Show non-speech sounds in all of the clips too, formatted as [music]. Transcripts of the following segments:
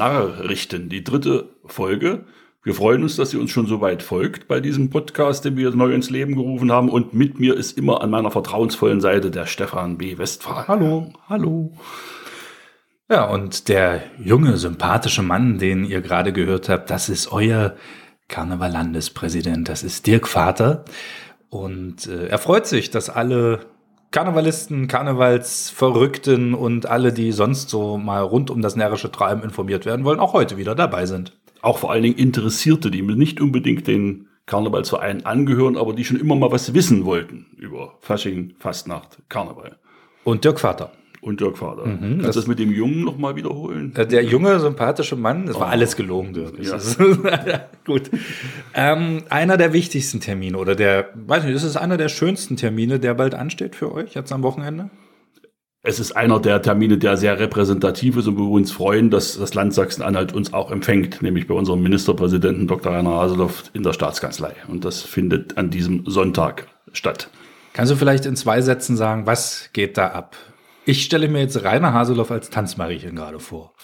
Nachrichten, die dritte Folge. Wir freuen uns, dass ihr uns schon so weit folgt bei diesem Podcast, den wir neu ins Leben gerufen haben. Und mit mir ist immer an meiner vertrauensvollen Seite der Stefan B. Westphal. Hallo. Hallo. Ja, und der junge, sympathische Mann, den ihr gerade gehört habt, das ist euer Karneval-Landespräsident. Das ist Dirk Vater. Und äh, er freut sich, dass alle Karnevalisten, Karnevalsverrückten und alle, die sonst so mal rund um das närrische Treiben informiert werden wollen, auch heute wieder dabei sind. Auch vor allen Dingen Interessierte, die nicht unbedingt den Karnevalsverein angehören, aber die schon immer mal was wissen wollten über Fasching, Fastnacht, Karneval. Und Dirk Vater und Dirk Vater. Mhm, Kannst du das mit dem Jungen noch mal wiederholen? Äh, der junge, sympathische Mann, das war oh. alles gelogen, Dirk. [laughs] Ja. gut. Ähm, einer der wichtigsten Termine oder der, weiß nicht, das ist einer der schönsten Termine, der bald ansteht für euch jetzt am Wochenende? Es ist einer der Termine, der sehr repräsentativ ist und wir uns freuen, dass das Land Sachsen-Anhalt uns auch empfängt, nämlich bei unserem Ministerpräsidenten Dr. Rainer Haseloff in der Staatskanzlei. Und das findet an diesem Sonntag statt. Kannst du vielleicht in zwei Sätzen sagen, was geht da ab? Ich stelle mir jetzt Rainer Haseloff als Tanzmariechen gerade vor.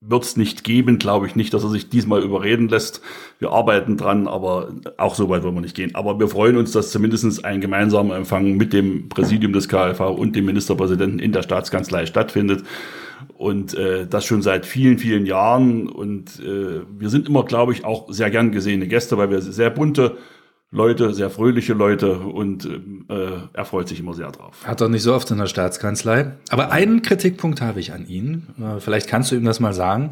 Wird es nicht geben, glaube ich nicht, dass er sich diesmal überreden lässt. Wir arbeiten dran, aber auch so weit wollen wir nicht gehen. Aber wir freuen uns, dass zumindest ein gemeinsamer Empfang mit dem Präsidium des KLV und dem Ministerpräsidenten in der Staatskanzlei stattfindet. Und äh, das schon seit vielen, vielen Jahren. Und äh, wir sind immer, glaube ich, auch sehr gern gesehene Gäste, weil wir sehr bunte Leute, sehr fröhliche Leute und äh, er freut sich immer sehr drauf. Hat er nicht so oft in der Staatskanzlei. Aber einen Kritikpunkt habe ich an ihn. Äh, vielleicht kannst du ihm das mal sagen.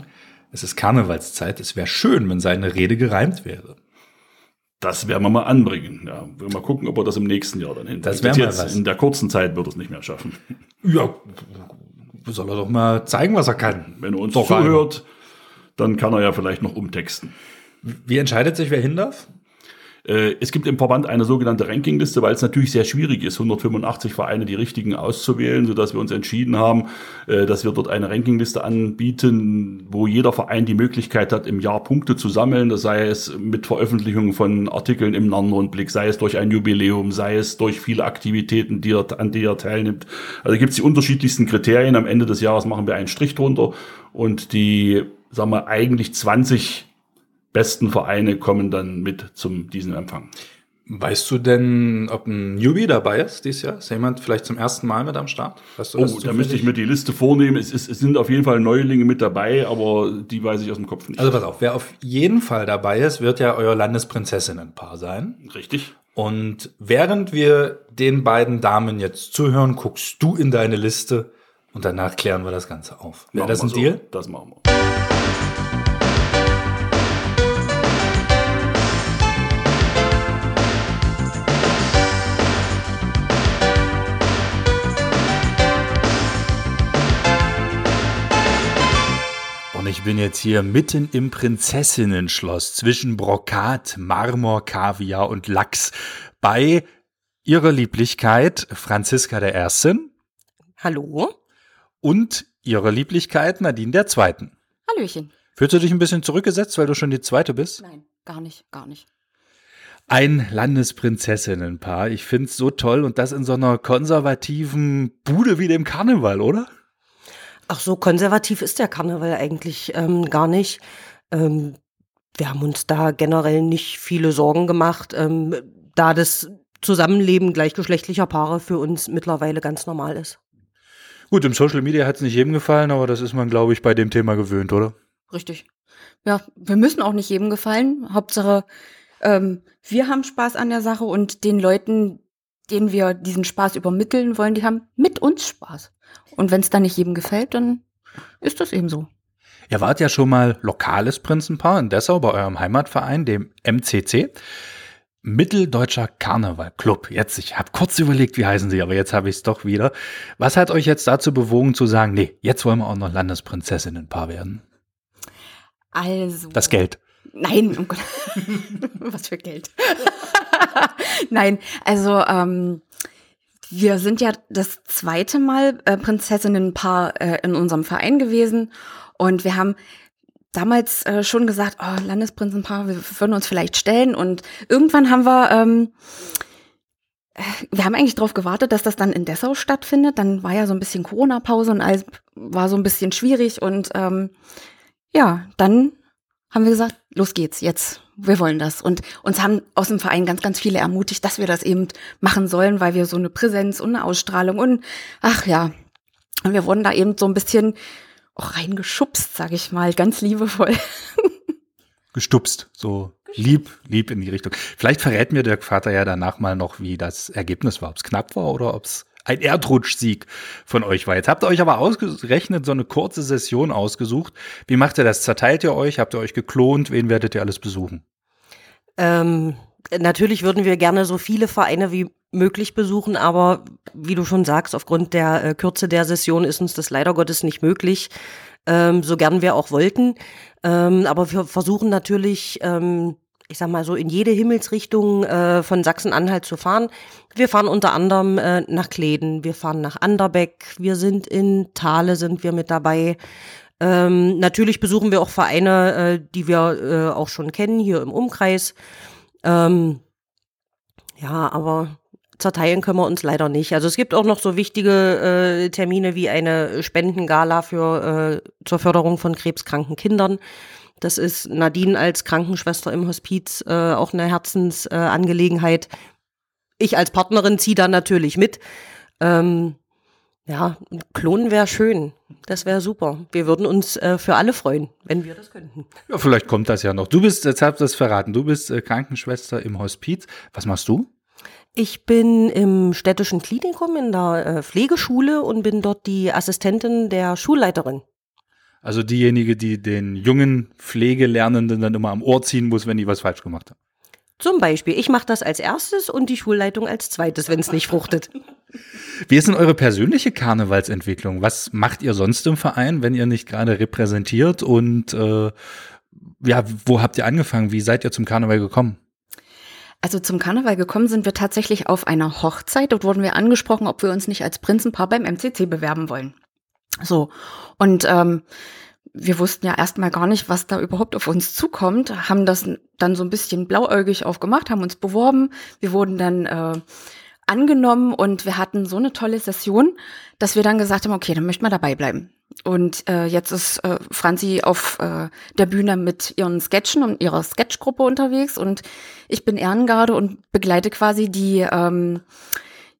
Es ist Karnevalszeit. Es wäre schön, wenn seine Rede gereimt wäre. Das werden wir mal anbringen. Ja, wir mal gucken, ob er das im nächsten Jahr dann hinbekommt. Das wäre mal was. In der kurzen Zeit wird er es nicht mehr schaffen. [laughs] Ja, soll er doch mal zeigen, was er kann. Wenn er uns doch zuhört, dann kann er ja vielleicht noch umtexten. Wie entscheidet sich, wer hin darf? Äh, es gibt im Verband eine sogenannte Rankingliste, weil es natürlich sehr schwierig ist, 185 Vereine die richtigen auszuwählen, sodass wir uns entschieden haben, äh, dass wir dort eine Rankingliste anbieten, wo jeder Verein die Möglichkeit hat, im Jahr Punkte zu sammeln. Das sei es mit Veröffentlichung von Artikeln im Nannrundblick, sei es durch ein Jubiläum, sei es durch viele Aktivitäten, die er, an die er teilnimmt. Also gibt es die unterschiedlichsten Kriterien. Am Ende des Jahres machen wir einen Strich drunter und die, sagen wir, eigentlich 20 besten Vereine kommen dann mit zum diesen Empfang. Weißt du denn, ob ein Newbie dabei ist dieses Jahr? Ist jemand vielleicht zum ersten Mal mit am Start? Weißt du oh, da müsste ich mir die Liste vornehmen. Es, ist, es, sind auf jeden Fall Neulinge mit dabei, aber die weiß ich aus dem Kopf nicht. Also pass auf, wer auf jeden Fall dabei ist, wird ja euer Landesprinzessinnenpaar sein. Richtig. Und während wir den beiden Damen jetzt zuhören, guckst du in deine Liste und danach klären wir das Ganze auf. Wäre das ein so. Deal? Das machen wir. Ich bin jetzt hier mitten im Prinzessinnenschloss zwischen Brokat, Marmor, Kaviar und Lachs bei ihrer Lieblichkeit Franziska der Ersten. Hallo. Und ihrer Lieblichkeit Nadine der Zweiten. Hallöchen. Fühlst du dich ein bisschen zurückgesetzt, weil du schon die Zweite bist? Nein, gar nicht, gar nicht. Ein Landesprinzessinnenpaar. Ich finde es so toll und das in so einer konservativen Bude wie dem Karneval, oder? Ach so, konservativ ist der Karneval eigentlich ähm, gar nicht. Ähm, wir haben uns da generell nicht viele Sorgen gemacht, ähm, da das Zusammenleben gleichgeschlechtlicher Paare für uns mittlerweile ganz normal ist. Gut, im Social Media hat es nicht jedem gefallen, aber das ist man, glaube ich, bei dem Thema gewöhnt, oder? Richtig. Ja, wir müssen auch nicht jedem gefallen. Hauptsache, ähm, wir haben Spaß an der Sache und den Leuten, denen wir diesen Spaß übermitteln wollen, die haben mit uns Spaß. Und wenn es dann nicht jedem gefällt, dann ist das eben so. Ihr wart ja schon mal lokales Prinzenpaar in Dessau bei eurem Heimatverein, dem MCC. Mitteldeutscher Karneval Club. Jetzt, ich habe kurz überlegt, wie heißen sie, aber jetzt habe ich es doch wieder. Was hat euch jetzt dazu bewogen zu sagen, nee, jetzt wollen wir auch noch Landesprinzessinnenpaar werden? Also. Das Geld. Nein, oh Gott. [laughs] was für Geld. [laughs] Nein, also ähm, wir sind ja das zweite Mal äh, Prinzessinnenpaar äh, in unserem Verein gewesen. Und wir haben damals äh, schon gesagt, oh, Landesprinzenpaar, wir würden uns vielleicht stellen. Und irgendwann haben wir ähm, äh, wir haben eigentlich darauf gewartet, dass das dann in Dessau stattfindet. Dann war ja so ein bisschen Corona-Pause und alles war so ein bisschen schwierig. Und ähm, ja, dann haben wir gesagt, los geht's, jetzt, wir wollen das. Und uns haben aus dem Verein ganz, ganz viele ermutigt, dass wir das eben machen sollen, weil wir so eine Präsenz und eine Ausstrahlung und ach ja. Und wir wurden da eben so ein bisschen auch reingeschubst, sag ich mal, ganz liebevoll. [laughs] Gestupst, so lieb, lieb in die Richtung. Vielleicht verrät mir der Vater ja danach mal noch, wie das Ergebnis war, ob es knapp war oder ob es ein Erdrutschsieg von euch war. Jetzt habt ihr euch aber ausgerechnet so eine kurze Session ausgesucht. Wie macht ihr das? Zerteilt ihr euch? Habt ihr euch geklont? Wen werdet ihr alles besuchen? Ähm, natürlich würden wir gerne so viele Vereine wie möglich besuchen, aber wie du schon sagst, aufgrund der äh, Kürze der Session ist uns das leider Gottes nicht möglich, ähm, so gern wir auch wollten. Ähm, aber wir versuchen natürlich ähm, ich sag mal so, in jede Himmelsrichtung äh, von Sachsen-Anhalt zu fahren. Wir fahren unter anderem äh, nach Kleden, wir fahren nach Anderbeck, wir sind in Thale, sind wir mit dabei. Ähm, natürlich besuchen wir auch Vereine, äh, die wir äh, auch schon kennen, hier im Umkreis. Ähm, ja, aber zerteilen können wir uns leider nicht. Also es gibt auch noch so wichtige äh, Termine wie eine Spendengala für äh, zur Förderung von krebskranken Kindern. Das ist Nadine als Krankenschwester im Hospiz äh, auch eine Herzensangelegenheit. Äh, ich als Partnerin ziehe da natürlich mit. Ähm, ja, klonen wäre schön. Das wäre super. Wir würden uns äh, für alle freuen, wenn wir das könnten. Ja, vielleicht kommt das ja noch. Du bist, jetzt habt ihr das verraten, du bist äh, Krankenschwester im Hospiz. Was machst du? Ich bin im städtischen Klinikum in der äh, Pflegeschule und bin dort die Assistentin der Schulleiterin. Also diejenige, die den jungen Pflegelernenden dann immer am Ohr ziehen muss, wenn die was falsch gemacht haben. Zum Beispiel, ich mache das als erstes und die Schulleitung als zweites, wenn es nicht fruchtet. Wie ist denn eure persönliche Karnevalsentwicklung? Was macht ihr sonst im Verein, wenn ihr nicht gerade repräsentiert? Und äh, ja, wo habt ihr angefangen? Wie seid ihr zum Karneval gekommen? Also zum Karneval gekommen sind wir tatsächlich auf einer Hochzeit. Dort wurden wir angesprochen, ob wir uns nicht als Prinzenpaar beim MCC bewerben wollen. So. Und ähm, wir wussten ja erstmal gar nicht, was da überhaupt auf uns zukommt, haben das dann so ein bisschen blauäugig aufgemacht, haben uns beworben. Wir wurden dann äh, angenommen und wir hatten so eine tolle Session, dass wir dann gesagt haben, okay, dann möchten wir dabei bleiben. Und äh, jetzt ist äh, Franzi auf äh, der Bühne mit ihren Sketchen und ihrer Sketchgruppe unterwegs und ich bin Ehrengarde und begleite quasi die, ähm,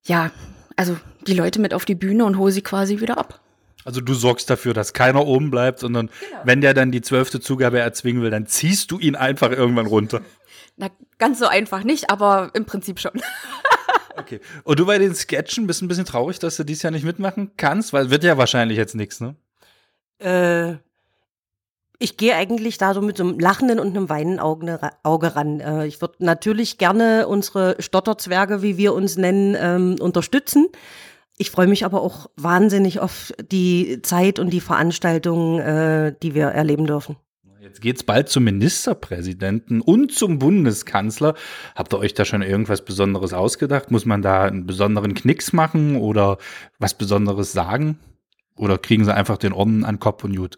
ja, also die Leute mit auf die Bühne und hole sie quasi wieder ab. Also du sorgst dafür, dass keiner oben bleibt, sondern genau. wenn der dann die zwölfte Zugabe erzwingen will, dann ziehst du ihn einfach irgendwann runter. Na, ganz so einfach nicht, aber im Prinzip schon. [laughs] okay. Und du bei den Sketchen bist ein bisschen traurig, dass du dies Jahr nicht mitmachen kannst, weil wird ja wahrscheinlich jetzt nichts, ne? Äh, ich gehe eigentlich da so mit so einem lachenden und einem weinenden Auge, ran. Äh, ich würde natürlich gerne unsere Stotterzwerge, wie wir uns nennen, ähm, unterstützen. Ich freue mich aber auch wahnsinnig auf die Zeit und die Veranstaltungen, äh, die wir erleben dürfen. Jetzt geht's bald zum Ministerpräsidenten und zum Bundeskanzler. Habt ihr euch da schon irgendwas Besonderes ausgedacht? Muss man da einen besonderen Knicks machen oder was Besonderes sagen? Oder kriegen sie einfach den Orden an Kopf und Jut?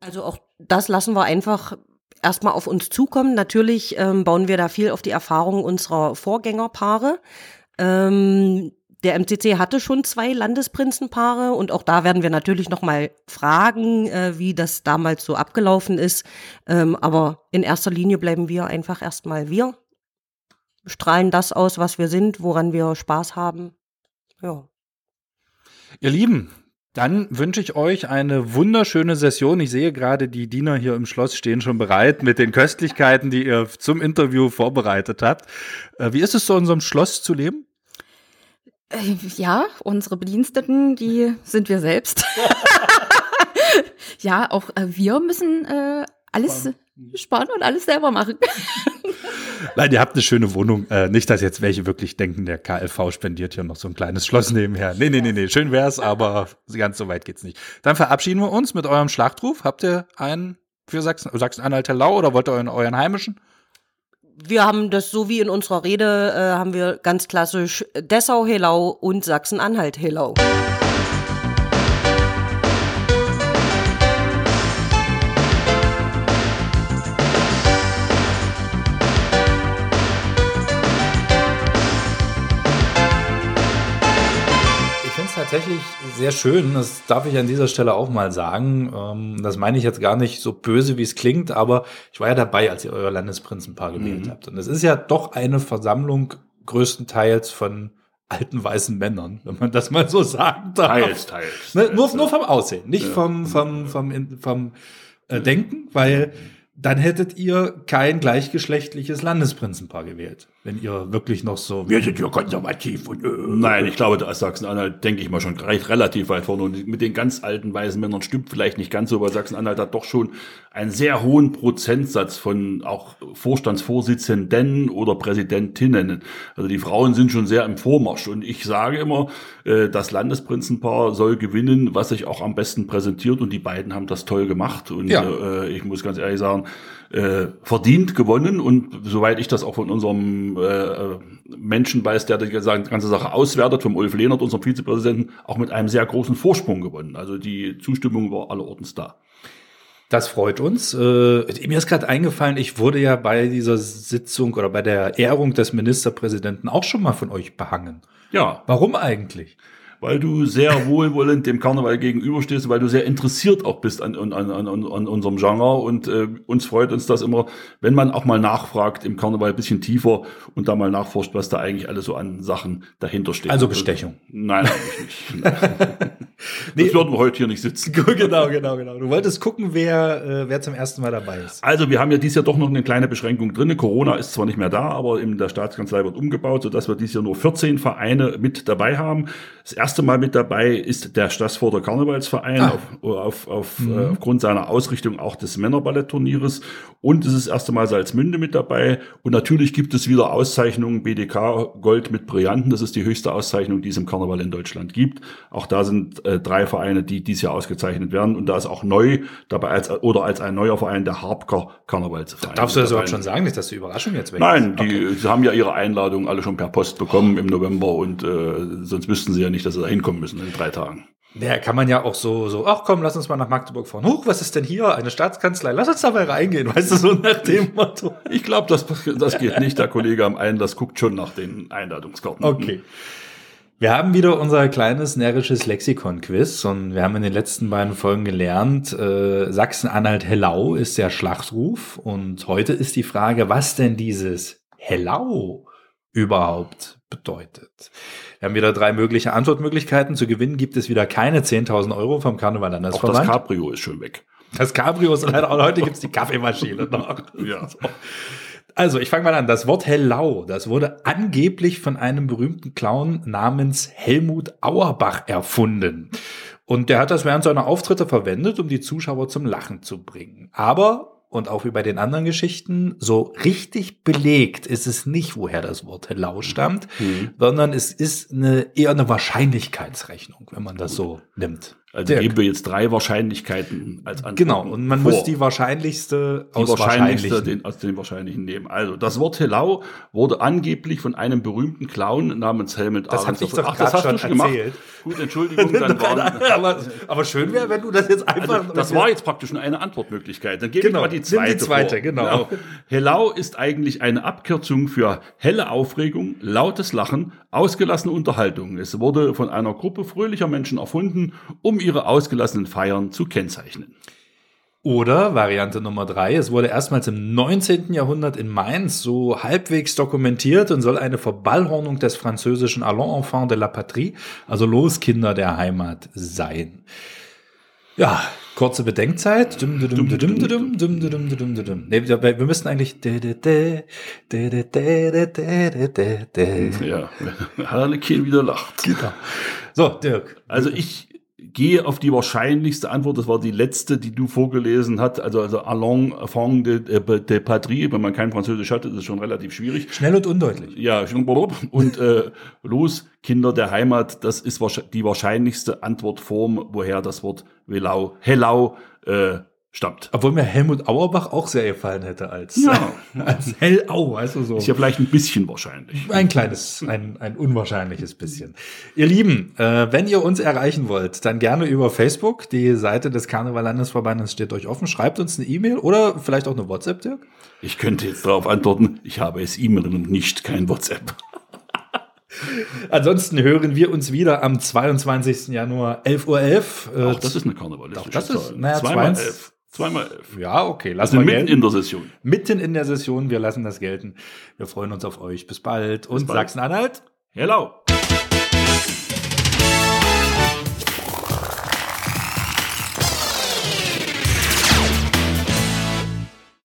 Also auch das lassen wir einfach erstmal auf uns zukommen. Natürlich ähm, bauen wir da viel auf die Erfahrung unserer Vorgängerpaare. Ähm, der MCC hatte schon zwei Landesprinzenpaare und auch da werden wir natürlich noch mal fragen, äh, wie das damals so abgelaufen ist. Ähm, aber in erster Linie bleiben wir einfach erstmal wir, strahlen das aus, was wir sind, woran wir Spaß haben. Ja. Ihr Lieben, dann wünsche ich euch eine wunderschöne Session. Ich sehe gerade, die Diener hier im Schloss stehen schon bereit mit den Köstlichkeiten, die ihr zum Interview vorbereitet habt. Äh, wie ist es so in unserem Schloss zu leben? Äh, ja, unsere Bediensteten, die sind wir selbst. [laughs] ja, auch äh, wir müssen äh, alles sparen. sparen und alles selber machen. [laughs] Nein, ihr habt eine schöne Wohnung. Äh, nicht, dass jetzt welche wirklich denken, der KLV spendiert hier noch so ein kleines Schloss nebenher. Nee, nee, nee, nee, schön wär's, aber ganz so weit geht's nicht. Dann verabschieden wir uns mit eurem Schlachtruf. Habt ihr einen für Sachsen, Sachsen-Anhalt-Hellau oder wollt ihr euren, euren heimischen? Wir haben das so wie in unserer Rede, äh, haben wir ganz klassisch Dessau-Helau und Sachsen-Anhalt-Helau. Tatsächlich sehr schön. Das darf ich an dieser Stelle auch mal sagen. Ähm, das meine ich jetzt gar nicht so böse, wie es klingt, aber ich war ja dabei, als ihr euer Landesprinzenpaar gewählt mhm. habt. Und es ist ja doch eine Versammlung größtenteils von alten weißen Männern, wenn man das mal so sagen darf. Teils, teils. Ne, nur, nur vom Aussehen, nicht ja. vom, vom, vom, vom, vom äh, Denken, weil dann hättet ihr kein gleichgeschlechtliches Landesprinzenpaar gewählt wenn ihr wirklich noch so, wir sind ja konservativ und äh, Nein, ich glaube, da ist Sachsen-Anhalt, denke ich mal, schon relativ weit vorne. Und mit den ganz alten weißen Männern stimmt vielleicht nicht ganz so, weil Sachsen-Anhalt hat doch schon einen sehr hohen Prozentsatz von auch Vorstandsvorsitzenden oder Präsidentinnen. Also die Frauen sind schon sehr im Vormarsch. Und ich sage immer, äh, das Landesprinzenpaar soll gewinnen, was sich auch am besten präsentiert. Und die beiden haben das toll gemacht. Und ja. äh, ich muss ganz ehrlich sagen, äh, verdient gewonnen und soweit ich das auch von unserem äh, Menschen weiß, der die ganze Sache auswertet, vom Ulf Lehnert, unserem Vizepräsidenten, auch mit einem sehr großen Vorsprung gewonnen. Also die Zustimmung war allerortens da. Das freut uns. Äh, mir ist gerade eingefallen, ich wurde ja bei dieser Sitzung oder bei der Ehrung des Ministerpräsidenten auch schon mal von euch behangen. Ja. Warum eigentlich? Weil du sehr wohlwollend dem Karneval gegenüberstehst, weil du sehr interessiert auch bist an, an, an, an unserem Genre und äh, uns freut uns das immer, wenn man auch mal nachfragt im Karneval ein bisschen tiefer und da mal nachforscht, was da eigentlich alles so an Sachen dahinter steht. Also Bestechung. Nein, eigentlich nicht. [laughs] nee, das würden wir heute hier nicht sitzen. [laughs] genau, genau, genau. Du wolltest gucken, wer, äh, wer zum ersten Mal dabei ist. Also wir haben ja dieses Jahr doch noch eine kleine Beschränkung drin. Corona ist zwar nicht mehr da, aber in der Staatskanzlei wird umgebaut, sodass wir dieses Jahr nur 14 Vereine mit dabei haben. Das erste Mal mit dabei ist der Stassforder Karnevalsverein ah. auf, auf, auf, mhm. äh, aufgrund seiner Ausrichtung auch des Männerballettturnieres. Und es ist das erste Mal Salzmünde mit dabei. Und natürlich gibt es wieder Auszeichnungen BDK Gold mit Brillanten. Das ist die höchste Auszeichnung, die es im Karneval in Deutschland gibt. Auch da sind äh, drei Vereine, die dieses Jahr ausgezeichnet werden. Und da ist auch neu dabei als oder als ein neuer Verein der Harpker Karnevalsverein. Darfst du das überhaupt schon sagen, nicht, dass die Überraschung jetzt weg Nein, die okay. sie haben ja ihre Einladung alle schon per Post bekommen im November und äh, sonst wüssten sie ja nicht, dass sie da hinkommen müssen in drei Tagen. Ja, kann man ja auch so, so, ach komm, lass uns mal nach Magdeburg fahren. Huch, was ist denn hier? Eine Staatskanzlei. Lass uns da mal reingehen, weißt du, so nach dem Motto. Ich glaube, das, das geht nicht. Der Kollege am Einlass guckt schon nach den Einladungskarten. Okay. Wir haben wieder unser kleines närrisches Lexikon-Quiz und wir haben in den letzten beiden Folgen gelernt, äh, Sachsen-Anhalt-Hellau ist der Schlachtruf und heute ist die Frage, was denn dieses Hellau überhaupt bedeutet. Wir haben wieder drei mögliche Antwortmöglichkeiten. Zu gewinnen gibt es wieder keine 10.000 Euro vom Karneval Landesverband. Auch das Cabrio ist schon weg. Das Cabrio ist leider auch heute [laughs] gibt es die Kaffeemaschine noch. ja. Also, ich fange mal an. Das Wort Hellau, das wurde angeblich von einem berühmten Clown namens Helmut Auerbach erfunden. Und der hat das während seiner Auftritte verwendet, um die Zuschauer zum Lachen zu bringen. Aber und auch wie bei den anderen Geschichten, so richtig belegt ist es nicht, woher das Wort Hellau stammt, mhm. sondern es ist eine, eher eine Wahrscheinlichkeitsrechnung, wenn man das so nimmt. Also Dirk. geben wir jetzt drei Wahrscheinlichkeiten als Antwort. Genau, und man vor. muss die wahrscheinlichste die aus wahrscheinlichste den, aus den wahrscheinlichen nehmen. Also das Wort Hellau wurde angeblich von einem berühmten Clown namens Helmut Das habe ich doch Ach, das hast du schon erzählt. Gemacht. Gut, Entschuldigung, [laughs] dann waren, [laughs] aber, aber schön wäre, wenn du das jetzt also einfach. Also, das war jetzt praktisch nur eine Antwortmöglichkeit. Dann gebe genau, ich mal die zweite. Die zweite, genau. genau. Hellau ist eigentlich eine Abkürzung für helle Aufregung, lautes Lachen, ausgelassene Unterhaltung. Es wurde von einer Gruppe fröhlicher Menschen erfunden, um ihre ausgelassenen Feiern zu kennzeichnen. Oder Variante Nummer drei, es wurde erstmals im 19. Jahrhundert in Mainz so halbwegs dokumentiert und soll eine Verballhornung des französischen Allons enfants de la Patrie, also Loskinder der Heimat sein. Ja, kurze Bedenkzeit. Wir müssten eigentlich. Ja, Harlequin wieder lacht. Genau. So, Dirk. Also ich gehe auf die wahrscheinlichste Antwort, das war die letzte, die du vorgelesen hast, also, also Allons Enfant de, de Patrie, wenn man kein Französisch hat, ist es schon relativ schwierig. Schnell und undeutlich. Ja, und äh, los, Kinder der Heimat, das ist die wahrscheinlichste Antwortform, woher das Wort Hellau, Hellau äh, stammt. Obwohl mir Helmut Auerbach auch sehr gefallen hätte als, ja. [laughs] als Hellau, weißt du so. Ist ja vielleicht ein bisschen wahrscheinlich. Ein kleines, ein, ein unwahrscheinliches bisschen. Ihr Lieben, äh, wenn ihr uns erreichen wollt, dann gerne über Facebook. Die Seite des Karneval Landesverbandes steht euch offen. Schreibt uns eine E-Mail oder vielleicht auch eine WhatsApp, Dirk. Ich könnte jetzt darauf antworten, ich habe es E-Mail und nicht kein WhatsApp. Ansonsten hören wir uns wieder am 22. Januar 11.11 Uhr. Äh, Auch das ist eine karnevalistische das ist, Zahl. naja, Zweimal 20. elf. Zweimal elf. Ja, okay, Also lassen wir mitten gelten. in der Session. Mitten in der Session, wir lassen das gelten. Wir freuen uns auf euch. Bis bald und bald. Sachsen-Anhalt. Hello.